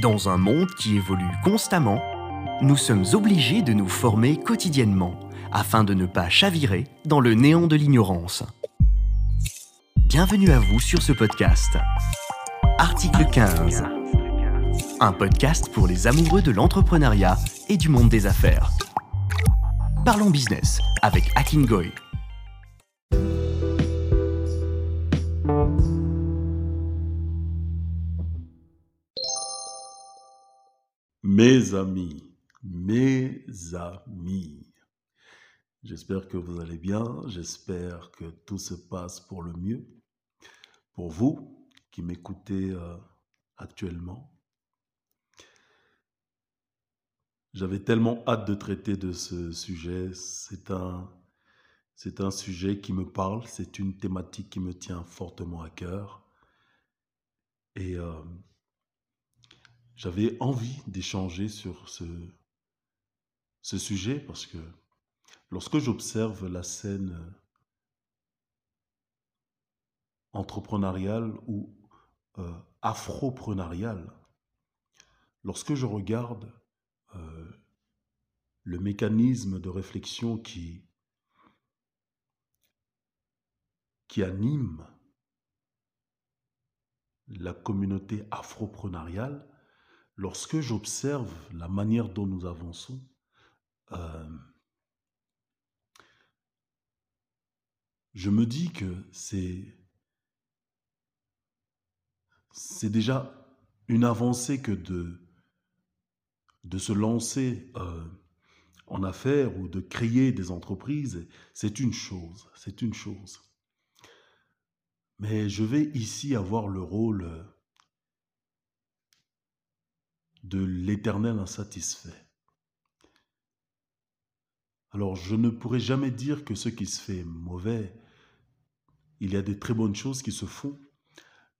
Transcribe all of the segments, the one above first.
Dans un monde qui évolue constamment, nous sommes obligés de nous former quotidiennement afin de ne pas chavirer dans le néant de l'ignorance. Bienvenue à vous sur ce podcast. Article 15. Un podcast pour les amoureux de l'entrepreneuriat et du monde des affaires. Parlons business avec Akin Goy. Mes amis, mes amis, j'espère que vous allez bien, j'espère que tout se passe pour le mieux. Pour vous qui m'écoutez euh, actuellement, j'avais tellement hâte de traiter de ce sujet. C'est un, c'est un sujet qui me parle, c'est une thématique qui me tient fortement à cœur. Et euh, j'avais envie d'échanger sur ce, sujet parce que lorsque j'observe la scène entrepreneuriale ou euh, afroprenariale, lorsque je regarde euh, le mécanisme de réflexion qui, qui anime la communauté afroprenariale, lorsque j'observe la manière dont nous avançons, euh, je me dis que c'est déjà une avancée que de de se lancer euh, en affaires ou de créer des entreprises, c'est une chose, c'est une chose. Mais je vais ici avoir le rôle de l'éternel insatisfait. Alors je ne pourrai jamais dire que ce qui se fait est mauvais. Il y a des très bonnes choses qui se font.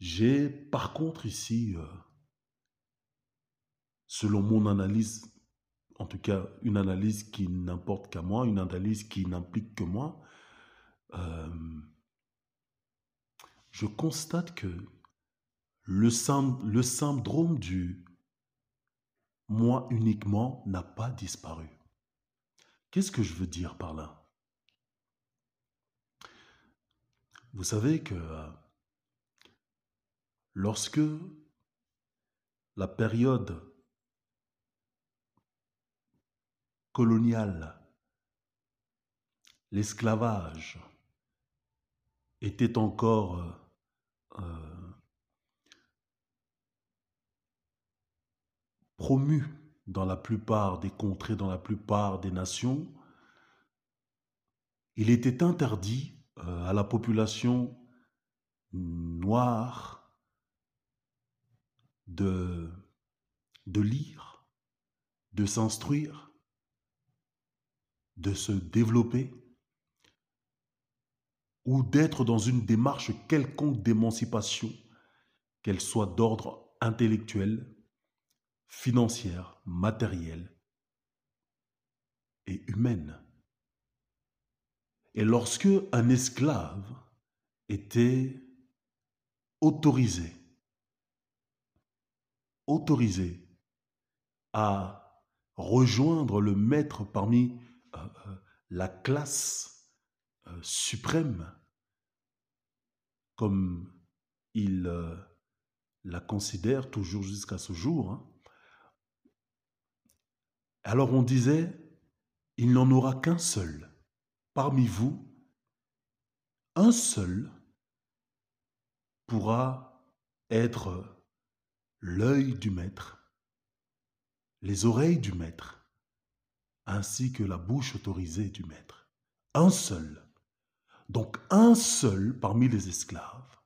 J'ai par contre ici, euh, selon mon analyse, en tout cas une analyse qui n'importe qu'à moi, une analyse qui n'implique que moi, euh, je constate que le, le syndrome du moi uniquement n'a pas disparu. Qu'est-ce que je veux dire par là? Vous savez que euh, lorsque la période coloniale, l'esclavage était encore euh, promu dans la plupart des contrées, dans la plupart des nations, il était interdit euh, à la population noire de, de lire, de s'instruire, de se développer ou d'être dans une démarche quelconque d'émancipation, qu'elle soit d'ordre intellectuel, financière, matérielle et humaine. Et lorsque un esclave était autorisé, autorisé à rejoindre le maître parmi euh, euh, la classe euh, suprême, comme il la considère toujours jusqu'à ce jour, hein, alors on disait, il n'en aura qu'un seul. Parmi vous, un seul pourra être l'œil du maître, les oreilles du maître, ainsi que la bouche autorisée du maître. Un seul. Donc un seul parmi les esclaves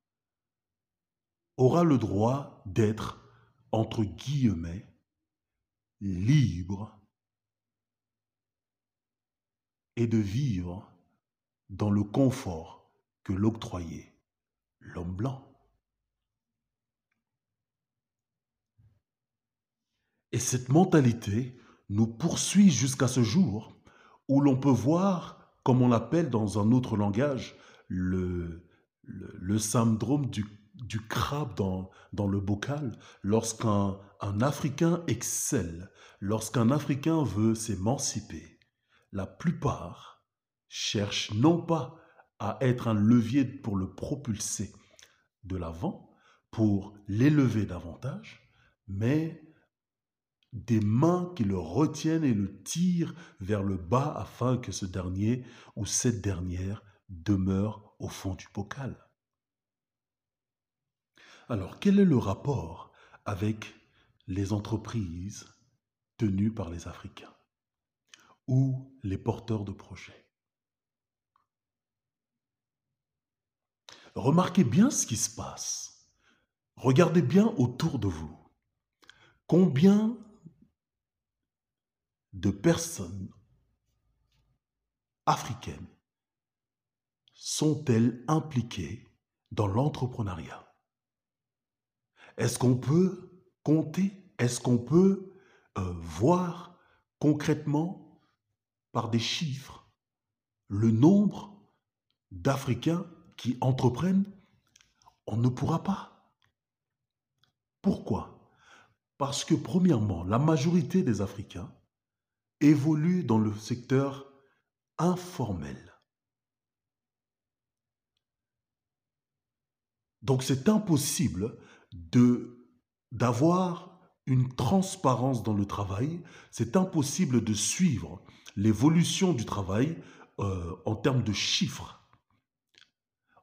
aura le droit d'être, entre guillemets, libre et de vivre dans le confort que l'octroyait l'homme blanc. Et cette mentalité nous poursuit jusqu'à ce jour où l'on peut voir, comme on l'appelle dans un autre langage, le, le, syndrome du, crabe dans, le bocal, lorsqu'un un Africain excelle, lorsqu'un Africain veut s'émanciper, la plupart cherchent non pas à être un levier pour le propulser de l'avant, pour l'élever davantage, mais des mains qui le retiennent et le tirent vers le bas afin que ce dernier ou cette dernière demeure au fond du bocal. Alors, quel est le rapport avec les entreprises tenues par les Africains? Ou les porteurs de projets Remarquez bien ce qui se passe. Regardez bien autour de vous. Combien de personnes africaines sont-elles impliquées dans l'entrepreneuriat? Est-ce qu'on peut compter? Est-ce qu'on peut euh, voir concrètement par des chiffres le nombre d'Africains qui entreprennent On ne pourra pas. Pourquoi? Parce que premièrement, la majorité des Africains évolue dans le secteur informel. Donc c'est impossible d'avoir une transparence dans le travail, c'est impossible de suivre l'évolution du travail euh, en termes de chiffres.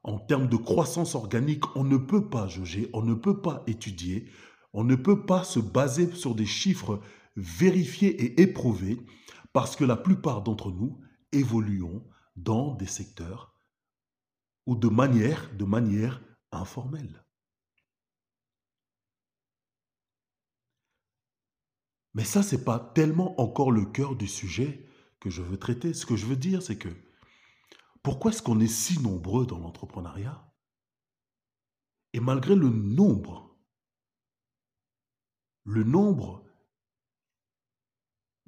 En termes de croissance organique, on ne peut pas jauger, on ne peut pas étudier, on ne peut pas se baser sur des chiffres vérifier et éprouver parce que la plupart d'entre nous évoluons dans des secteurs ou de manière, de manière informelle. Mais ça, ce n'est pas tellement encore le cœur du sujet je veux traiter. Ce que je veux dire, c'est que pourquoi est-ce qu'on est si nombreux dans l'entrepreneuriat? Et malgré le nombre, le nombre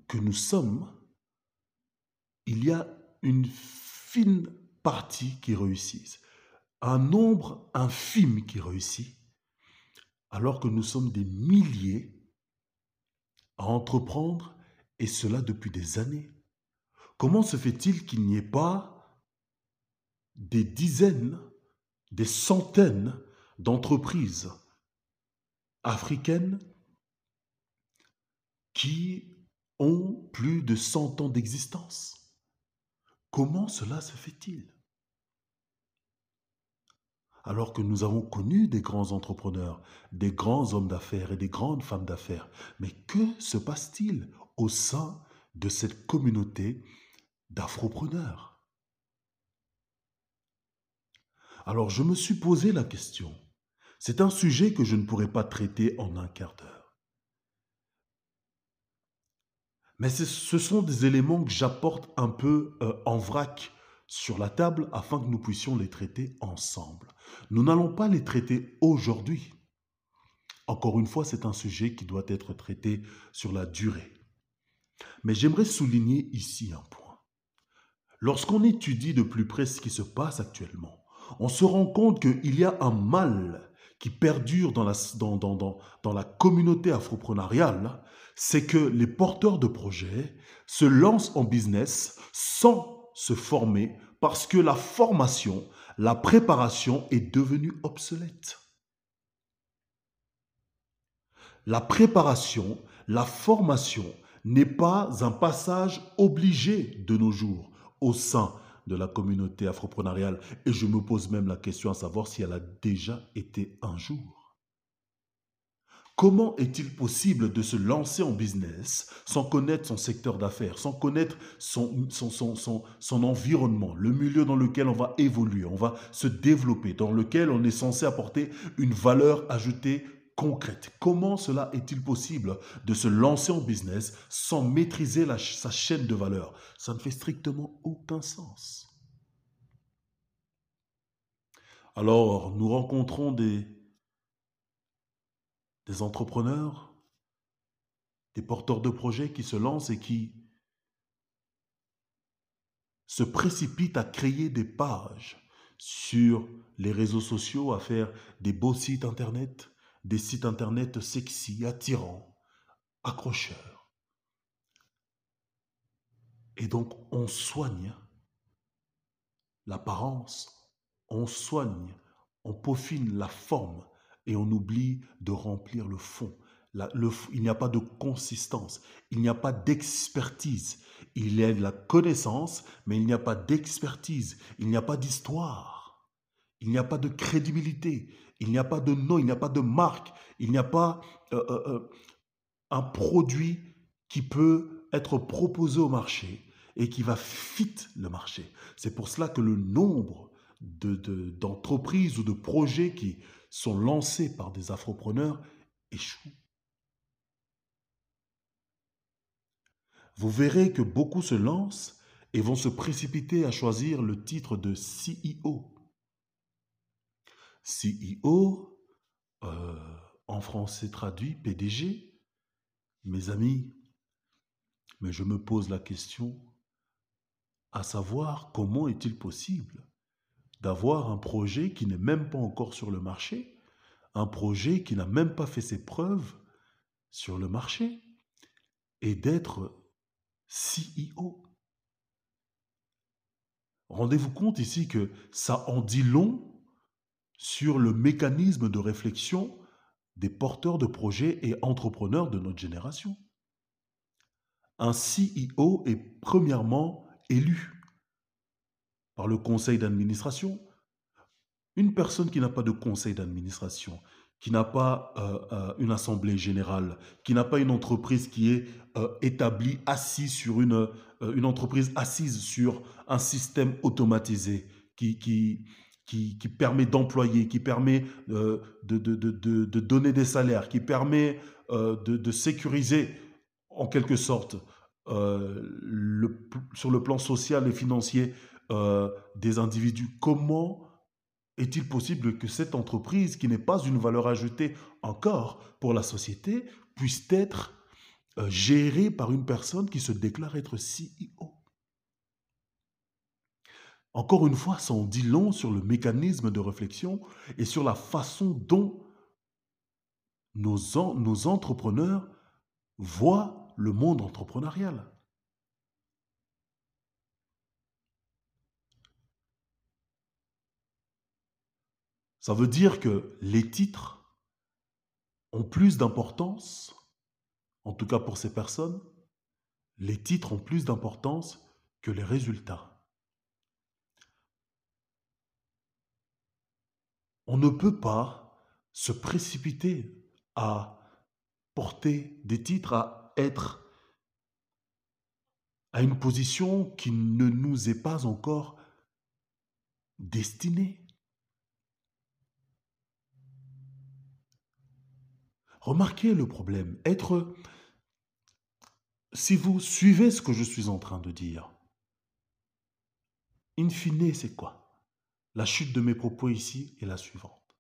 que nous sommes, il y a une fine partie qui réussissent, un nombre infime qui réussit, alors que nous sommes des milliers à entreprendre, et cela depuis des années. Comment se fait-il qu'il n'y ait pas des dizaines, des centaines d'entreprises africaines qui ont plus de 100 ans d'existence? Comment cela se fait-il? Alors que nous avons connu des grands entrepreneurs, des grands hommes d'affaires et des grandes femmes d'affaires. Mais que se passe-t-il au sein de cette communauté d'afropreneurs Alors je me suis posé la question. C'est un sujet que je ne pourrais pas traiter en un quart d'heure. Mais ce sont des éléments que j'apporte un peu euh, en vrac sur la table afin que nous puissions les traiter ensemble. Nous n'allons pas les traiter aujourd'hui. Encore une fois, c'est un sujet qui doit être traité sur la durée. Mais j'aimerais souligner ici un point. Lorsqu'on étudie de plus près ce qui se passe actuellement, on se rend compte qu'il y a un mal qui perdure dans la, communauté afroprenariale c'est que les porteurs de projets se lancent en business sans se former parce que la formation, la préparation est devenue obsolète. La préparation, la formation n'est pas un passage obligé de nos jours au sein de la communauté afroprenariale. Et je me pose même la question à savoir si elle a déjà été un jour. Comment est-il possible de se lancer en business sans connaître son secteur d'affaires, sans connaître son, son, environnement, le milieu dans lequel on va évoluer, on va se développer, dans lequel on est censé apporter une valeur ajoutée concrète. Comment cela est-il possible de se lancer en business sans maîtriser sa chaîne de valeur? Ça ne fait strictement aucun sens. Alors, nous rencontrons des des entrepreneurs, des porteurs de projets qui se lancent et qui se précipitent à créer des pages sur les réseaux sociaux à faire des beaux sites internet, des sites internet sexy, attirants, accrocheurs. Et donc on soigne l'apparence, on soigne, on peaufine la forme et on oublie de remplir le fond. il n'y a pas de consistance, il n'y a pas d'expertise. Il y a de la connaissance, mais il n'y a pas d'expertise, il n'y a pas d'histoire, il n'y a pas de crédibilité, il n'y a pas de nom, il n'y a pas de marque, il n'y a pas euh, euh, euh, un produit qui peut être proposé au marché et qui va fit le marché. C'est pour cela que le nombre d'entreprises ou de projets qui sont lancés par des afropreneurs échouent. Vous verrez que beaucoup se lancent et vont se précipiter à choisir le titre de CEO. CEO, euh, en français traduit PDG. Mes amis, mais je me pose la question à savoir comment est-il possible d'avoir un projet qui n'est même pas encore sur le marché, un projet qui n'a même pas fait ses preuves sur le marché, et d'être CEO. Rendez-vous compte ici que ça en dit long sur le mécanisme de réflexion des porteurs de projets et entrepreneurs de notre génération. Un CEO est premièrement élu par le conseil d'administration. Une personne qui n'a pas de conseil d'administration, qui n'a pas euh, euh, une assemblée générale, qui n'a pas une entreprise qui est euh, établie, assise sur une, entreprise assise sur un système automatisé qui, qui, qui, permet d'employer, qui permet de, de, donner des salaires, qui permet de, sécuriser en quelque sorte le, sur le plan social et financier des individus. Comment est-il possible que cette entreprise, qui n'est pas une valeur ajoutée encore pour la société, puisse être euh, gérée par une personne qui se déclare être CEO Encore une fois, ça en dit long sur le mécanisme de réflexion et sur la façon dont nos, entrepreneurs voient le monde entrepreneurial. Ça veut dire que les titres ont plus d'importance, en tout cas pour ces personnes, les titres ont plus d'importance que les résultats. On ne peut pas se précipiter à porter des titres, à être à une position qui ne nous est pas encore destinée. Remarquez le problème. Être. Si vous suivez ce que je suis en train de dire, in fine, c'est quoi? La chute de mes propos ici est la suivante.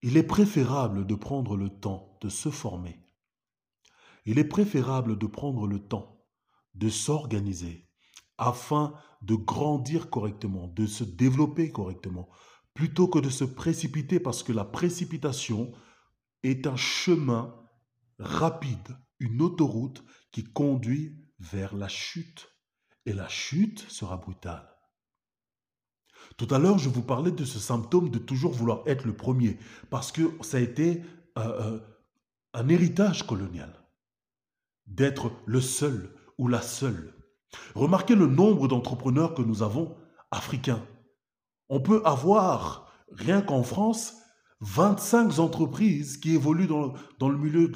Il est préférable de prendre le temps de se former. Il est préférable de prendre le temps de s'organiser afin de grandir correctement, de se développer correctement, plutôt que de se précipiter parce que la précipitation est un chemin rapide, une autoroute qui conduit vers la chute. Et la chute sera brutale. Tout à l'heure, je vous parlais de ce symptôme de toujours vouloir être le premier, parce que ça a été euh, euh, un héritage colonial, d'être le seul ou la seule. Remarquez le nombre d'entrepreneurs que nous avons africains. On peut avoir, rien qu'en France, 25 entreprises qui évoluent dans, le milieu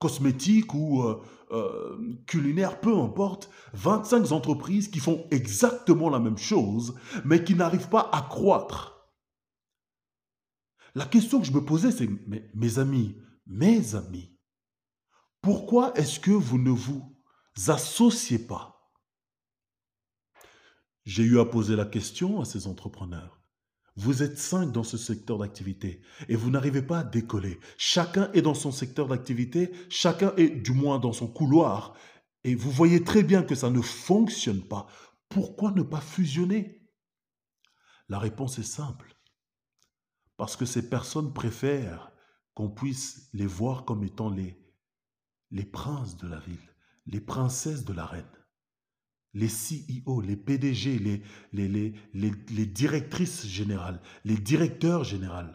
cosmétique ou euh, euh, culinaire, peu importe, 25 entreprises qui font exactement la même chose, mais qui n'arrivent pas à croître. La question que je me posais, c'est, mes amis, mes amis, pourquoi est-ce que vous ne vous associez pas? J'ai eu à poser la question à ces entrepreneurs. Vous êtes cinq dans ce secteur d'activité et vous n'arrivez pas à décoller. Chacun est dans son secteur d'activité, chacun est du moins dans son couloir et vous voyez très bien que ça ne fonctionne pas, pourquoi ne pas fusionner? La réponse est simple. Parce que ces personnes préfèrent qu'on puisse les voir comme étant les, les princes de la ville, les princesses de la reine, les CEO, les PDG, les, les, les, les directrices générales, les directeurs généraux,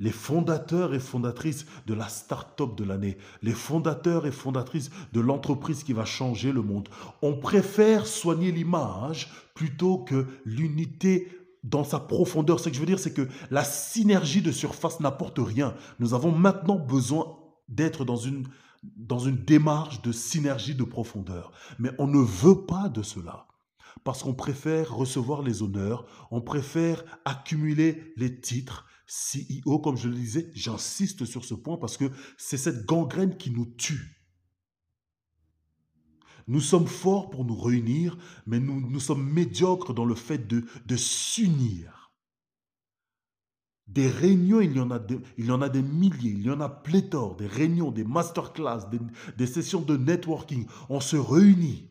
les fondateurs et fondatrices de la start-up de l'année, les fondateurs et fondatrices de l'entreprise qui va changer le monde. On préfère soigner l'image plutôt que l'unité dans sa profondeur. Ce que je veux dire, c'est que la synergie de surface n'apporte rien. Nous avons maintenant besoin d'être dans une, dans une démarche de synergie de profondeur. Mais on ne veut pas de cela. Parce qu'on préfère recevoir les honneurs, on préfère accumuler les titres. CEO, comme je le disais, j'insiste sur ce point parce que c'est cette gangrène qui nous tue. Nous sommes forts pour nous réunir, mais nous, sommes médiocres dans le fait de s'unir. Des réunions, il y, en a des, il y en a des milliers, il y en a pléthore, des réunions, des masterclass, des, des sessions de networking. On se réunit.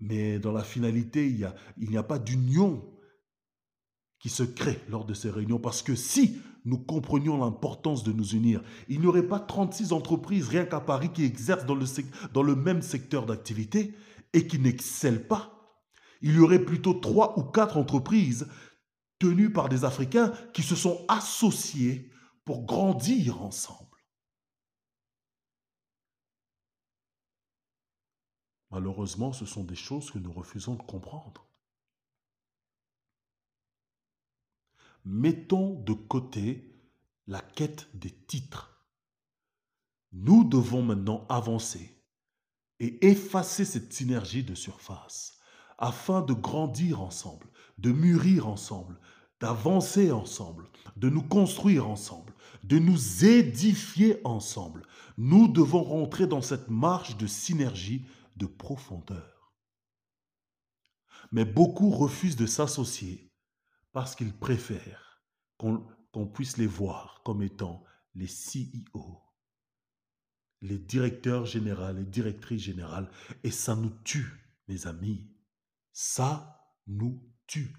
Mais dans la finalité, il n'y a, a pas d'union qui se crée lors de ces réunions. Parce que si nous comprenions l'importance de nous unir. Il n'y aurait pas 36 entreprises rien qu'à Paris qui exercent dans le, dans le même secteur d'activité et qui n'excellent pas. Il y aurait plutôt trois ou quatre entreprises par des Africains qui se sont associés pour grandir ensemble. Malheureusement, ce sont des choses que nous refusons de comprendre. mettons de côté la quête des titres. Nous devons maintenant avancer et effacer cette synergie de surface afin de grandir ensemble, de mûrir ensemble, d'avancer ensemble, de nous construire ensemble, de nous édifier ensemble. Nous devons rentrer dans cette marche de synergie, de profondeur. Mais beaucoup refusent de s'associer parce qu'ils préfèrent qu'on puisse les voir comme étant les CEO, les directeurs généraux, les directrices générales. Et ça nous tue, mes amis. Ça nous tue.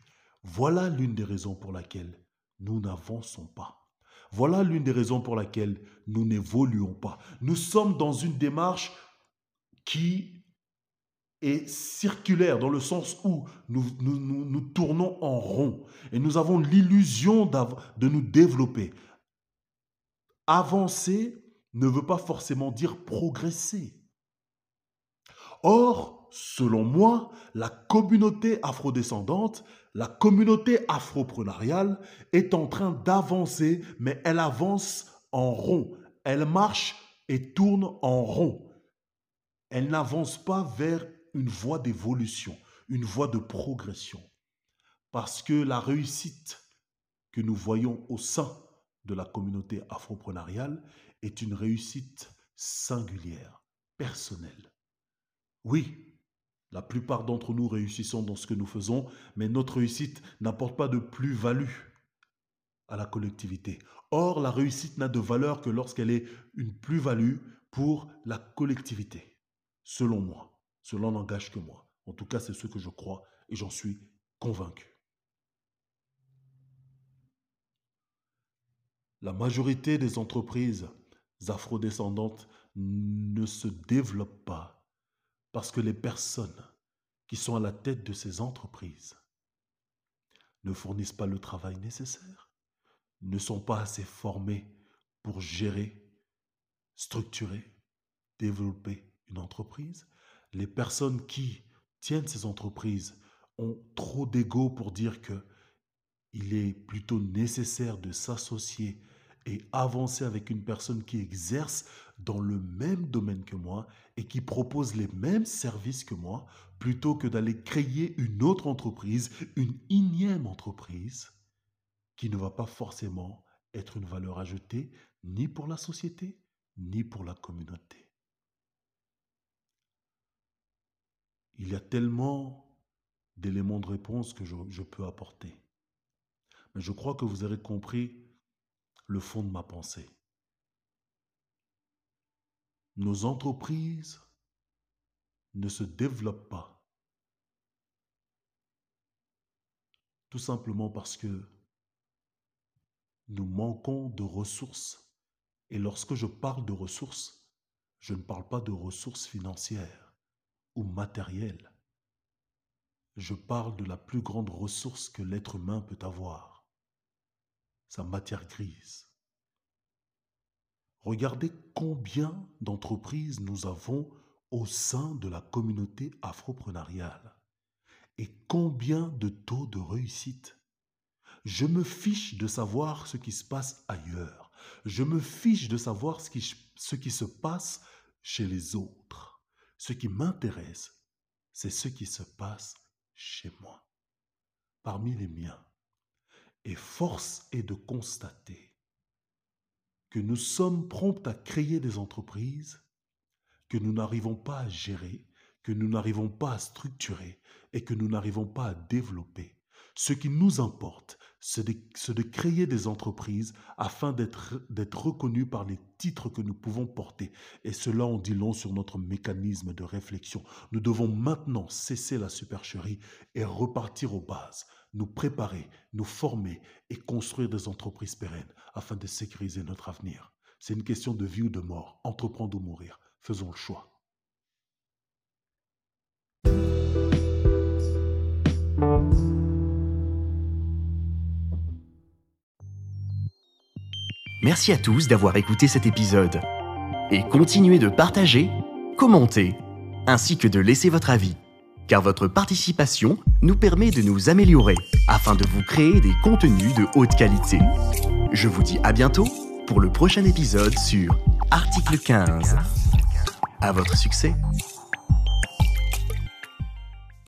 Voilà l'une des raisons pour laquelle nous n'avançons pas. Voilà l'une des raisons pour laquelle nous n'évoluons pas. Nous sommes dans une démarche qui est circulaire dans le sens où nous, nous, tournons en rond et nous avons l'illusion de nous développer. Avancer ne veut pas forcément dire progresser. Or, selon moi, la communauté afrodescendante, la communauté afroprenariale est en train d'avancer, mais elle avance en rond. Elle marche et tourne en rond. Elle n'avance pas vers une voie d'évolution, une voie de progression. Parce que la réussite que nous voyons au sein de la communauté afroprenariale est une réussite singulière, personnelle. Oui, la plupart d'entre nous réussissons dans ce que nous faisons, mais notre réussite n'apporte pas de plus-value à la collectivité. Or, la réussite n'a de valeur que lorsqu'elle est une plus-value pour la collectivité, selon moi. Cela n'engage que moi. En tout cas, c'est ce que je crois et j'en suis convaincu. La majorité des entreprises afrodescendantes ne se développent pas parce que les personnes qui sont à la tête de ces entreprises ne fournissent pas le travail nécessaire, ne sont pas assez formées pour gérer, structurer, développer une entreprise, les personnes qui tiennent ces entreprises ont trop d'ego pour dire que il est plutôt nécessaire de s'associer et avancer avec une personne qui exerce dans le même domaine que moi et qui propose les mêmes services que moi, plutôt que d'aller créer une autre entreprise, une énième entreprise, qui ne va pas forcément être une valeur ajoutée ni pour la société, ni pour la communauté. il y a tellement d'éléments de réponse que je, peux apporter. Mais je crois que vous aurez compris le fond de ma pensée. nos entreprises ne se développent pas. Tout simplement parce que nous manquons de ressources. Et lorsque je parle de ressources, je ne parle pas de ressources financières ou matérielles. Je parle de la plus grande ressource que l'être humain peut avoir, sa matière grise. Regardez combien d'entreprises nous avons au sein de la communauté afroprenariale et combien de taux de réussite. Je me fiche de savoir ce qui se passe ailleurs. Je me fiche de savoir ce qui, ce qui se passe chez les autres. Ce qui m'intéresse, c'est ce qui se passe chez moi, parmi les miens. Et force est de constater que nous sommes prompts à créer des entreprises que nous n'arrivons pas à gérer, que nous n'arrivons pas à structurer et que nous n'arrivons pas à développer. Ce qui nous importe, c'est de, créer des entreprises afin d'être reconnus par les titres que nous pouvons porter. Et cela on dit long sur notre mécanisme de réflexion. Nous devons maintenant cesser la supercherie et repartir aux bases, nous préparer, nous former et construire des entreprises pérennes afin de sécuriser notre avenir. C'est une question de vie ou de mort, entreprendre ou mourir. Faisons le choix. Merci à tous d'avoir écouté cet épisode. Et continuez de partager, commenter, ainsi que de laisser votre avis, car votre participation nous permet de nous améliorer afin de vous créer des contenus de haute qualité. Je vous dis à bientôt pour le prochain épisode sur Article 15. À votre succès